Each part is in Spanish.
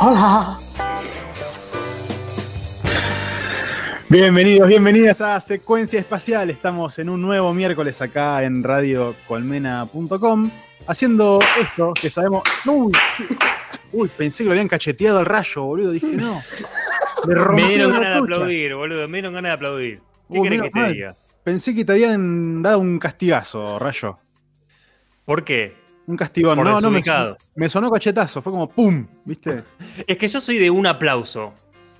Hola. Bienvenidos, bienvenidas a Secuencia Espacial. Estamos en un nuevo miércoles acá en radiocolmena.com haciendo esto que sabemos. Uy, uy, pensé que lo habían cacheteado al rayo, boludo. Dije, no. me dieron ganas de aplaudir, boludo. Me dieron ganas de aplaudir. ¿Qué querés que te diga? Pensé que te habían dado un castigazo, rayo. ¿Por qué? Un castigón. no, no, me, me sonó cachetazo. Fue como ¡pum! ¿Viste? es que yo soy de un aplauso.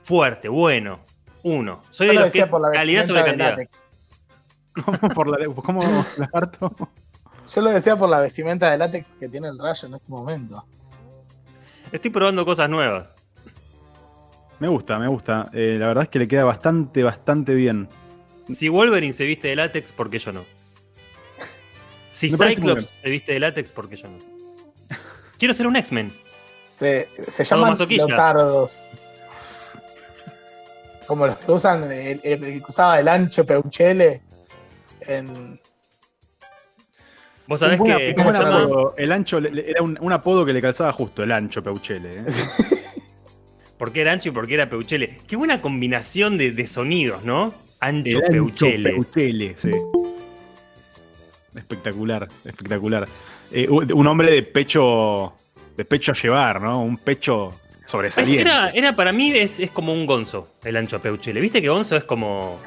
Fuerte, bueno. Uno. Soy de los que calidad sobre cantidad. ¿Cómo por la ¿Cómo lagarto? Yo lo decía por la vestimenta de látex que tiene el rayo en este momento. Estoy probando cosas nuevas. Me gusta, me gusta. Eh, la verdad es que le queda bastante, bastante bien. Si Wolverine se viste de látex, ¿por qué yo no? Si Cyclops se viste de látex, ¿por qué yo no? Quiero ser un X-Men. Se, se llaman lotardos. Como los que usan, el, que usaba el ancho Peuchele en, Vos sabés que. el ancho era un, apodo que le calzaba justo, el ancho Peuchele. ¿eh? porque era ancho y porque era Peuchele. Qué buena combinación de, sonidos, ¿no? Ancho, Peuchele. Peuchele, sí. Espectacular, espectacular. Eh, un hombre de pecho. De pecho a llevar, ¿no? Un pecho sobresaliente. Era, era para mí es, como un gonzo, el ancho Peuchele. ¿Viste que gonzo es como.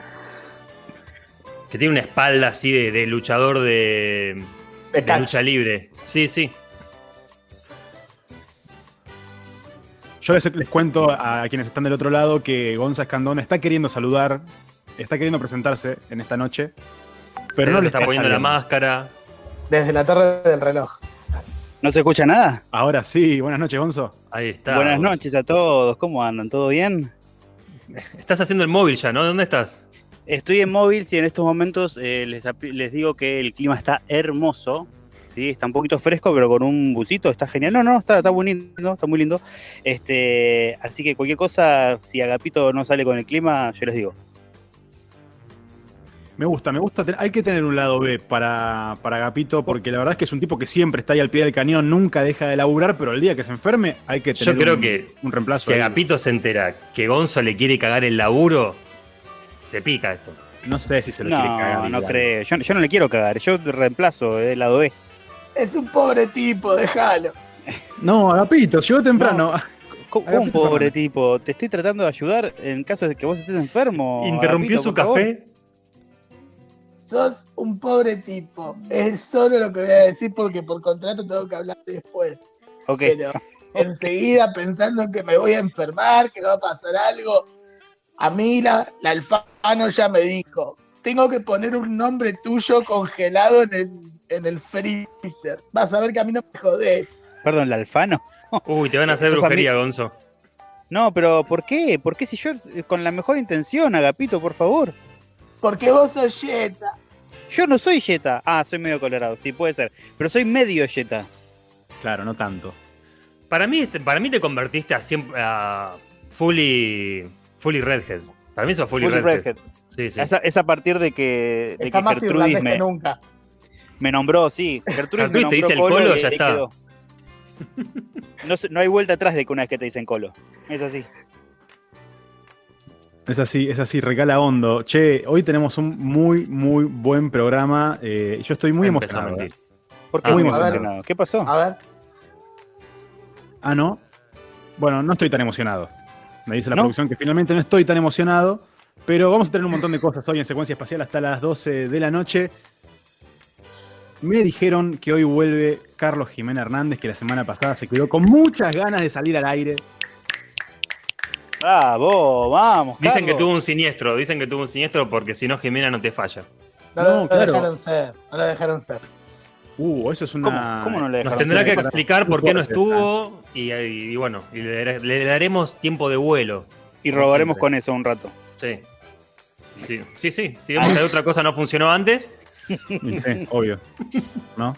que tiene una espalda así de luchador de de, lucha libre. Sí, sí. Yo les, cuento a quienes están del otro lado que Gonza Escandón está queriendo saludar, está queriendo presentarse en esta noche, pero no le está, poniendo la máscara. Desde la torre del reloj. ¿No se escucha nada? Ahora sí, buenas noches, Gonzo. Ahí está. Buenas noches a todos, ¿cómo andan? ¿Todo bien? Estás haciendo el móvil ya, ¿no? ¿Dónde estás? Estoy en móvil, y en estos momentos eh, les, digo que el clima está hermoso. Sí, está un poquito fresco, pero con un busito está genial. No, no, está, está muy lindo, está muy lindo. Este, así que cualquier cosa, si Agapito no sale con el clima, yo les digo. Me gusta, me gusta. Hay que tener un lado B para, para Agapito, porque la verdad es que es un tipo que siempre está ahí al pie del cañón, nunca deja de laburar, pero el día que se enferme hay que tener Yo creo que un reemplazo. Si Agapito se entera que Gonzo le quiere cagar el laburo, se pica esto. No sé si se lo quiere cagar. No, no creo. Yo, no le quiero cagar. Yo reemplazo el lado B. Es un pobre tipo, déjalo. No, Agapito, llegó temprano. ¿Cómo, un pobre tipo? Te estoy tratando de ayudar en caso de que vos estés enfermo. ¿Interrumpió su café? Sos un pobre tipo. Es solo lo que voy a decir porque por contrato tengo que hablar después. Ok. Pero enseguida pensando que me voy a enfermar, que va a pasar algo, a mí la, Alfano ya me dijo, tengo que poner un nombre tuyo congelado en el, en el freezer. Vas a ver que a mí no me jodés. Perdón, la Alfano. Uy, te van a hacer brujería, Gonzo. No, pero ¿por qué? ¿Por qué si yo con la mejor intención, Agapito, por favor? Porque vos sos Jetta. Yo no soy Jetta. Ah, soy medio colorado, sí, puede ser. Pero soy medio Jetta. Claro, no tanto. Para mí, este, para mí te convertiste a, a fully Fully Redhead. Para mí eso Fully, Fully Redhead. Sí, sí. Es, a, partir de que, de Está más Gertrudis me, que nunca. me nombró, sí. Gertrudis, me nombró te dice el colo, ya está. No, no, hay vuelta atrás de que una vez que te dicen colo. Es así. Es así, es así, regala hondo. Che, hoy tenemos un muy, muy buen programa. Eh, yo estoy muy emocionado. ¿Por qué muy emocionado? ¿Qué pasó? A ver. Ah, no. Bueno, no estoy tan emocionado. Me dice la producción que finalmente no estoy tan emocionado, pero vamos a tener un montón de cosas hoy en secuencia espacial hasta las 12 de la noche. Me dijeron que hoy vuelve Carlos Jiménez Hernández, que la semana pasada se quedó con muchas ganas de salir al aire. Bravo, vamos. Dicen que tuvo un siniestro, dicen que tuvo un siniestro porque si no Jimena no te falla. No, no, no dejaron ser, no la dejaron ser. Uh, eso es una. ¿Cómo, no le Nos tendrá que explicar por qué no estuvo y, bueno, y le, daremos tiempo de vuelo. Y robaremos con eso un rato. Sí. Sí, sí, sí. Si vemos que otra cosa no funcionó antes. Sí, obvio. ¿No?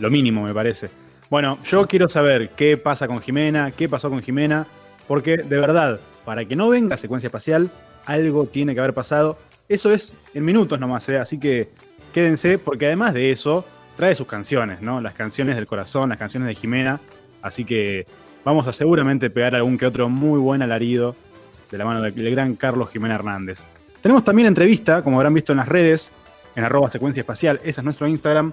Lo mínimo, me parece. Bueno, yo quiero saber qué pasa con Jimena, qué pasó con Jimena, porque de verdad, para que no venga secuencia espacial, algo tiene que haber pasado. Eso es en minutos nomás, ¿eh? así que quédense, porque además de eso, trae sus canciones, ¿no? Las canciones del corazón, las canciones de Jimena. Así que vamos a seguramente pegar algún que otro muy buen alarido de la mano del gran Carlos Jiménez Hernández. Tenemos también entrevista, como habrán visto en las redes, en arroba secuencia espacial, ese es nuestro Instagram.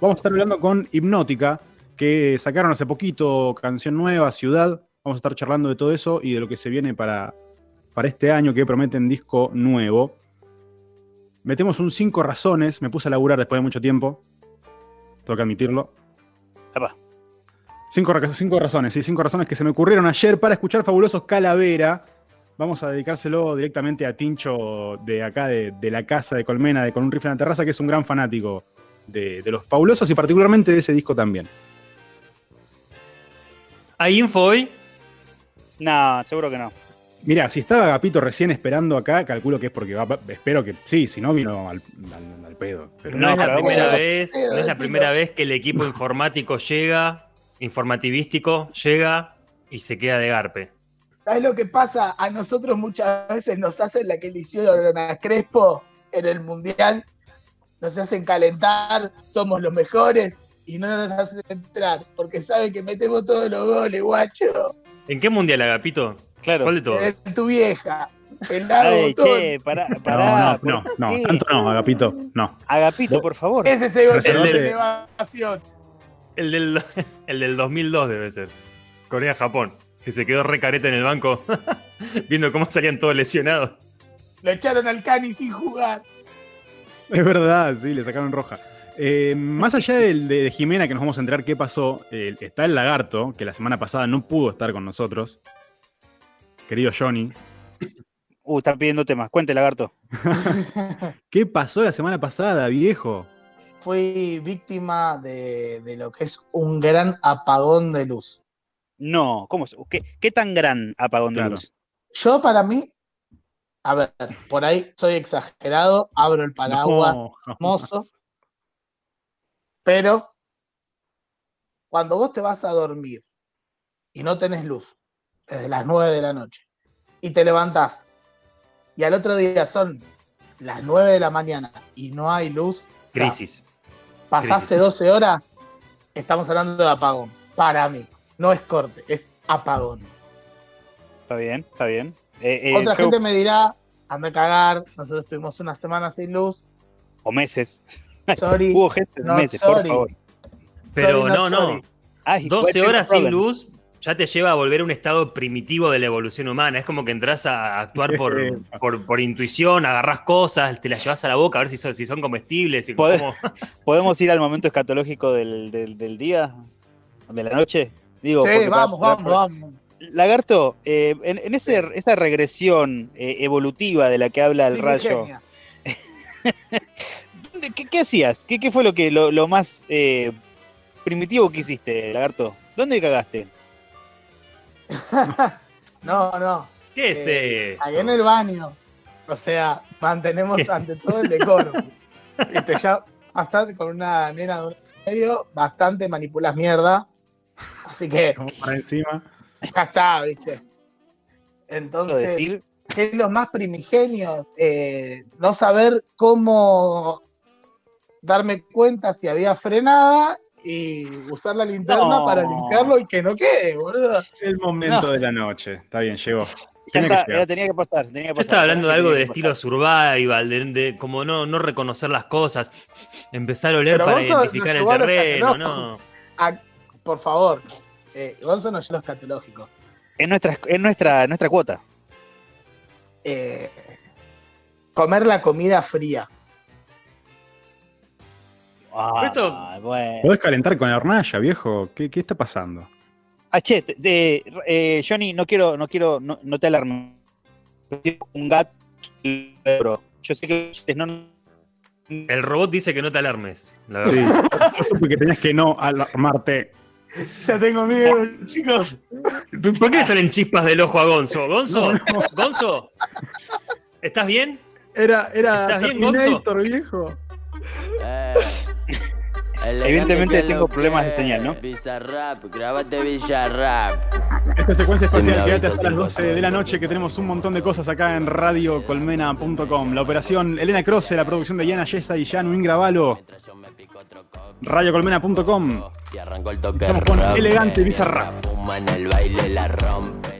Vamos a estar hablando con Hipnótica, que sacaron hace poquito canción nueva, Ciudad. Vamos a estar charlando de todo eso y de lo que se viene para, para este año, que prometen disco nuevo. Metemos un cinco razones, me puse a laburar después de mucho tiempo, tengo que admitirlo. Cinco, cinco razones, sí, cinco razones que se me ocurrieron ayer para escuchar Fabulosos Calavera. Vamos a dedicárselo directamente a Tincho de acá, de, la casa de Colmena, de Con un rifle en la terraza, que es un gran fanático de, los fabulosos y particularmente de ese disco también. ¿Hay info hoy? No, seguro que no. Mira, si estaba Gapito recién esperando acá, calculo que es porque va, espero que sí, si no vino al, pedo. no, es la primera vez, no es la primera vez que el equipo informático llega, informativístico, llega y se queda de garpe. ¿Sabes lo que pasa? A nosotros muchas veces nos hacen la que le hicieron a Crespo en el Mundial, nos hacen calentar, somos los mejores y no nos hacen entrar, porque saben que metemos todos los goles, guacho. ¿En qué Mundial, Agapito? Claro. ¿Cuál de todos? En tu vieja. El lado Ay, che, pará, pará. No, no, no, tanto no, Agapito, no. Agapito, por favor. Ese es el, el, de el, del, el del 2002 debe ser. Corea-Japón que se quedó recareta en el banco viendo cómo salían todos lesionados. Lo echaron al Cani sin jugar. Es verdad, sí, le sacaron roja. Eh, más allá del, de, Jimena, que nos vamos a enterar qué pasó, eh, está el lagarto, que la semana pasada no pudo estar con nosotros. Querido Johnny. Uh, está pidiendo temas. Cuente, lagarto. ¿Qué pasó la semana pasada, viejo? Fui víctima de, de lo que es un gran apagón de luz. No, ¿cómo? ¿Qué, qué tan gran apagón de luz? Yo para mí, a ver, por ahí soy exagerado, abro el paraguas, hermoso, pero cuando vos te vas a dormir y no tenés luz desde las 9 de la noche y te levantás y al otro día son las 9 de la mañana y no hay luz. Crisis. pasaste 12 horas, estamos hablando de apagón, para mí no es corte, es apagón. Está bien, está bien. Eh, eh, Otra gente me dirá, anda a cagar, nosotros tuvimos una semana sin luz. O meses. Sorry. Hubo gente meses, por favor. Pero no, no. 12 horas sin luz ya te lleva a volver a un estado primitivo de la evolución humana. Es como que entras a actuar por, por, intuición, agarras cosas, te las llevas a la boca a ver si son, si son comestibles. Y ¿Podemos ir al momento escatológico del, del día? ¿De la noche? Digo, sí, vamos, vamos, vamos. Lagarto, eh, en, esa regresión eh, evolutiva de la que habla el rayo, ¿qué, hacías? ¿Qué, fue lo, que, lo, más eh, primitivo que hiciste, Lagarto? ¿Dónde cagaste? no, no. ¿Qué es? ahí en el baño. O sea, mantenemos ante todo el decoro. Viste, ya bastante con una nena de medio, bastante manipulas mierda. Así que. Como para encima. Ya está, ¿viste? Entonces, decir? es los más primigenios. Eh, no saber cómo darme cuenta si había frenada y usar la linterna para limpiarlo y que no quede, boludo. El momento de la noche. Está bien, llegó. Ya, tenía que pasar. Tenía que pasar. Yo estaba hablando de algo del estilo survival, de, de, como no, no reconocer las cosas, empezar a oler para identificar el terreno, ¿no? por favor, eh, Gonzo no lleva lo escatológico. Es nuestra, es nuestra, nuestra cuota. Eh, comer la comida fría. Ah, Podés calentar con la hornalla, viejo. ¿Qué, está pasando? Ah, che, eh, Johnny, no quiero, no quiero, no, te alarmes. Un gato. Yo sé que no. El robot dice que no te alarmes. Sí, yo supe que tenías que no alarmarte. Ya tengo miedo, chicos. ¿Por qué salen chispas del ojo a Gonzo? ¿Gonzo? ¿Gonzo? ¿Estás bien? Era, era ¿Estás bien, Gonzo? viejo. Eh, Evidentemente tengo problemas de señal, ¿no? Bizarrap, grabate Bizarrap. Esta secuencia espacial, quédate hasta las 12 de la noche que tenemos un montón de cosas acá en radiocolmena.com. La operación Elena Croce, la producción de Yana Yesa y Janu Ingravalo. Radiocolmena.com. Estamos con Elegante Bizarrap. fuma en el baile la rompe.